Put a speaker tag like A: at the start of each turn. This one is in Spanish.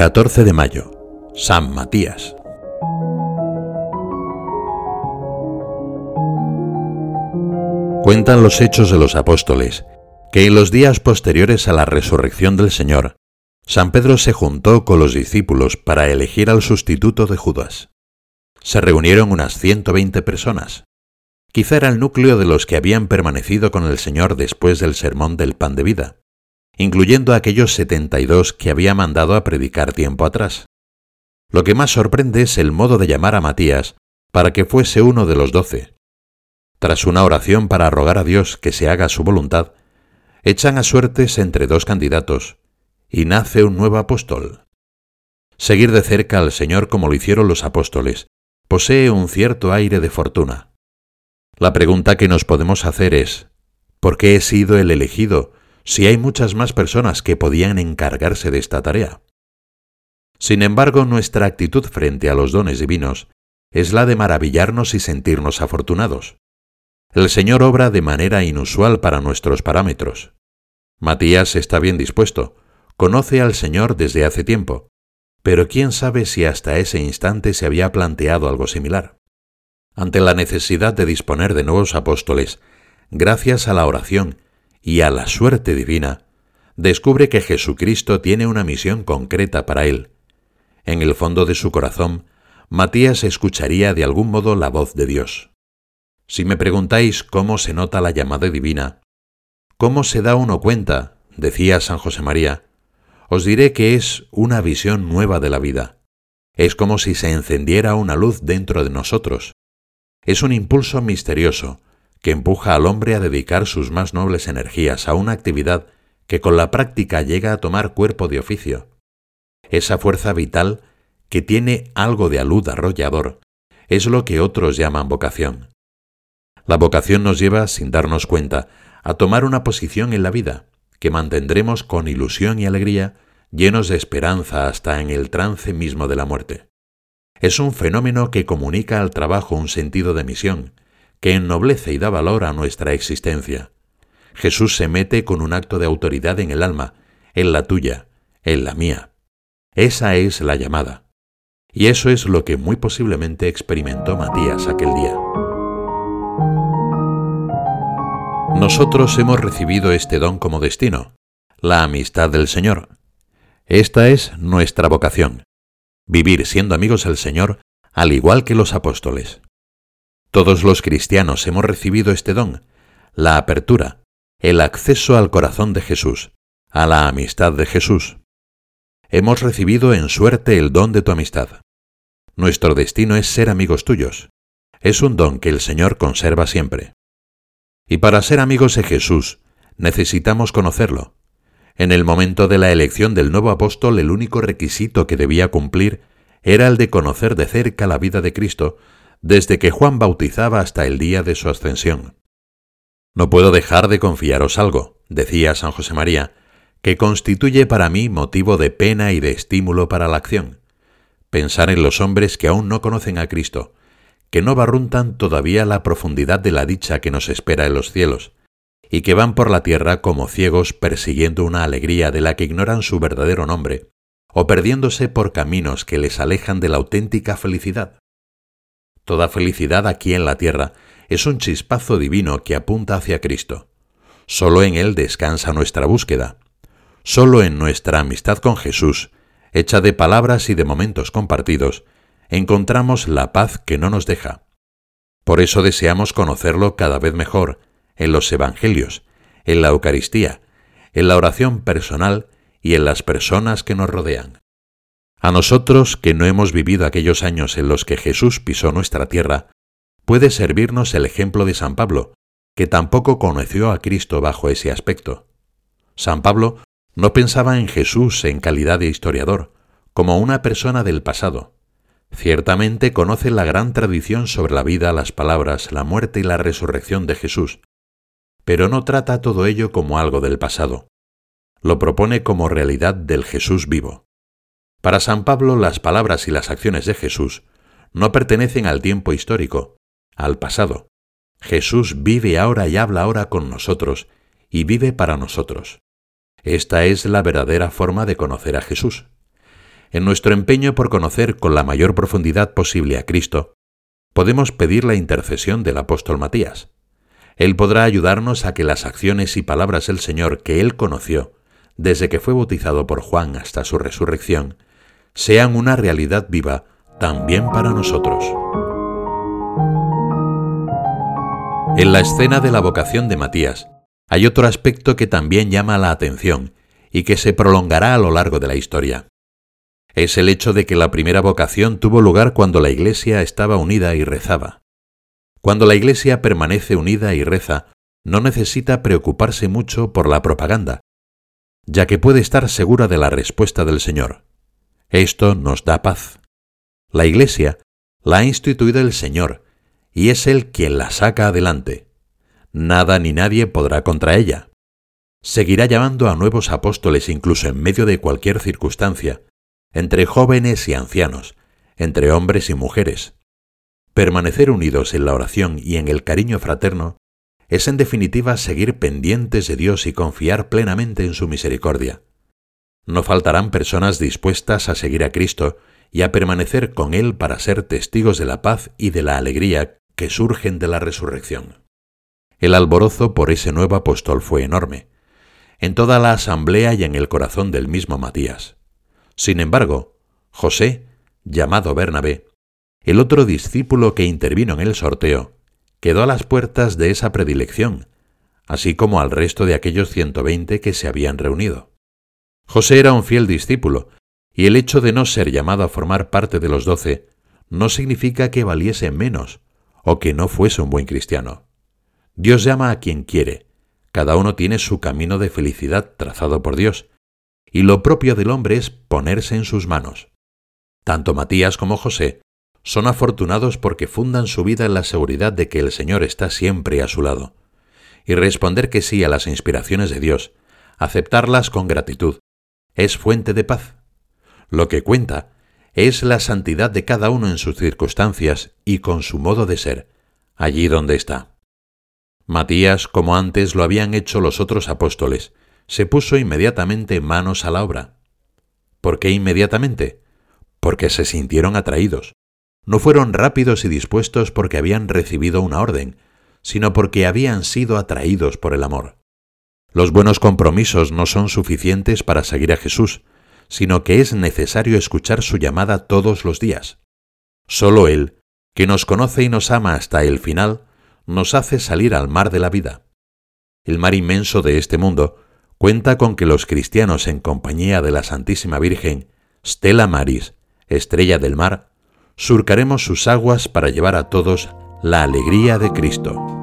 A: 14 de mayo. San Matías. Cuentan los hechos de los apóstoles que en los días posteriores a la resurrección del Señor, San Pedro se juntó con los discípulos para elegir al sustituto de Judas. Se reunieron unas 120 personas. Quizá era el núcleo de los que habían permanecido con el Señor después del sermón del pan de vida incluyendo a aquellos 72 que había mandado a predicar tiempo atrás. Lo que más sorprende es el modo de llamar a Matías para que fuese uno de los doce. Tras una oración para rogar a Dios que se haga su voluntad, echan a suertes entre dos candidatos y nace un nuevo apóstol. Seguir de cerca al Señor como lo hicieron los apóstoles posee un cierto aire de fortuna. La pregunta que nos podemos hacer es, ¿por qué he sido el elegido si hay muchas más personas que podían encargarse de esta tarea. Sin embargo, nuestra actitud frente a los dones divinos es la de maravillarnos y sentirnos afortunados. El Señor obra de manera inusual para nuestros parámetros. Matías está bien dispuesto, conoce al Señor desde hace tiempo, pero quién sabe si hasta ese instante se había planteado algo similar. Ante la necesidad de disponer de nuevos apóstoles, gracias a la oración y a la suerte divina, descubre que Jesucristo tiene una misión concreta para él. En el fondo de su corazón, Matías escucharía de algún modo la voz de Dios. Si me preguntáis cómo se nota la llamada divina, cómo se da uno cuenta, decía San José María, os diré que es una visión nueva de la vida. Es como si se encendiera una luz dentro de nosotros. Es un impulso misterioso, que empuja al hombre a dedicar sus más nobles energías a una actividad que con la práctica llega a tomar cuerpo de oficio. Esa fuerza vital que tiene algo de alud arrollador es lo que otros llaman vocación. La vocación nos lleva, sin darnos cuenta, a tomar una posición en la vida, que mantendremos con ilusión y alegría, llenos de esperanza hasta en el trance mismo de la muerte. Es un fenómeno que comunica al trabajo un sentido de misión, que ennoblece y da valor a nuestra existencia. Jesús se mete con un acto de autoridad en el alma, en la tuya, en la mía. Esa es la llamada. Y eso es lo que muy posiblemente experimentó Matías aquel día. Nosotros hemos recibido este don como destino, la amistad del Señor. Esta es nuestra vocación, vivir siendo amigos del Señor al igual que los apóstoles. Todos los cristianos hemos recibido este don, la apertura, el acceso al corazón de Jesús, a la amistad de Jesús. Hemos recibido en suerte el don de tu amistad. Nuestro destino es ser amigos tuyos. Es un don que el Señor conserva siempre. Y para ser amigos de Jesús, necesitamos conocerlo. En el momento de la elección del nuevo apóstol, el único requisito que debía cumplir era el de conocer de cerca la vida de Cristo desde que Juan bautizaba hasta el día de su ascensión. No puedo dejar de confiaros algo, decía San José María, que constituye para mí motivo de pena y de estímulo para la acción. Pensar en los hombres que aún no conocen a Cristo, que no barruntan todavía la profundidad de la dicha que nos espera en los cielos, y que van por la tierra como ciegos persiguiendo una alegría de la que ignoran su verdadero nombre, o perdiéndose por caminos que les alejan de la auténtica felicidad. Toda felicidad aquí en la tierra es un chispazo divino que apunta hacia Cristo. Solo en Él descansa nuestra búsqueda. Solo en nuestra amistad con Jesús, hecha de palabras y de momentos compartidos, encontramos la paz que no nos deja. Por eso deseamos conocerlo cada vez mejor en los Evangelios, en la Eucaristía, en la oración personal y en las personas que nos rodean. A nosotros, que no hemos vivido aquellos años en los que Jesús pisó nuestra tierra, puede servirnos el ejemplo de San Pablo, que tampoco conoció a Cristo bajo ese aspecto. San Pablo no pensaba en Jesús en calidad de historiador, como una persona del pasado. Ciertamente conoce la gran tradición sobre la vida, las palabras, la muerte y la resurrección de Jesús, pero no trata todo ello como algo del pasado. Lo propone como realidad del Jesús vivo. Para San Pablo las palabras y las acciones de Jesús no pertenecen al tiempo histórico, al pasado. Jesús vive ahora y habla ahora con nosotros, y vive para nosotros. Esta es la verdadera forma de conocer a Jesús. En nuestro empeño por conocer con la mayor profundidad posible a Cristo, podemos pedir la intercesión del apóstol Matías. Él podrá ayudarnos a que las acciones y palabras del Señor que él conoció, desde que fue bautizado por Juan hasta su resurrección, sean una realidad viva también para nosotros. En la escena de la vocación de Matías hay otro aspecto que también llama la atención y que se prolongará a lo largo de la historia. Es el hecho de que la primera vocación tuvo lugar cuando la Iglesia estaba unida y rezaba. Cuando la Iglesia permanece unida y reza, no necesita preocuparse mucho por la propaganda, ya que puede estar segura de la respuesta del Señor. Esto nos da paz. La Iglesia la ha instituido el Señor, y es Él quien la saca adelante. Nada ni nadie podrá contra ella. Seguirá llamando a nuevos apóstoles incluso en medio de cualquier circunstancia, entre jóvenes y ancianos, entre hombres y mujeres. Permanecer unidos en la oración y en el cariño fraterno es en definitiva seguir pendientes de Dios y confiar plenamente en su misericordia. No faltarán personas dispuestas a seguir a Cristo y a permanecer con Él para ser testigos de la paz y de la alegría que surgen de la resurrección. El alborozo por ese nuevo apóstol fue enorme, en toda la asamblea y en el corazón del mismo Matías. Sin embargo, José, llamado Bernabé, el otro discípulo que intervino en el sorteo, quedó a las puertas de esa predilección, así como al resto de aquellos 120 que se habían reunido. José era un fiel discípulo, y el hecho de no ser llamado a formar parte de los doce no significa que valiese menos o que no fuese un buen cristiano. Dios llama a quien quiere, cada uno tiene su camino de felicidad trazado por Dios, y lo propio del hombre es ponerse en sus manos. Tanto Matías como José son afortunados porque fundan su vida en la seguridad de que el Señor está siempre a su lado, y responder que sí a las inspiraciones de Dios, aceptarlas con gratitud, es fuente de paz. Lo que cuenta es la santidad de cada uno en sus circunstancias y con su modo de ser, allí donde está. Matías, como antes lo habían hecho los otros apóstoles, se puso inmediatamente manos a la obra. ¿Por qué inmediatamente? Porque se sintieron atraídos. No fueron rápidos y dispuestos porque habían recibido una orden, sino porque habían sido atraídos por el amor. Los buenos compromisos no son suficientes para seguir a Jesús, sino que es necesario escuchar su llamada todos los días. Solo Él, que nos conoce y nos ama hasta el final, nos hace salir al mar de la vida. El mar inmenso de este mundo cuenta con que los cristianos en compañía de la Santísima Virgen, Stella Maris, estrella del mar, surcaremos sus aguas para llevar a todos la alegría de Cristo.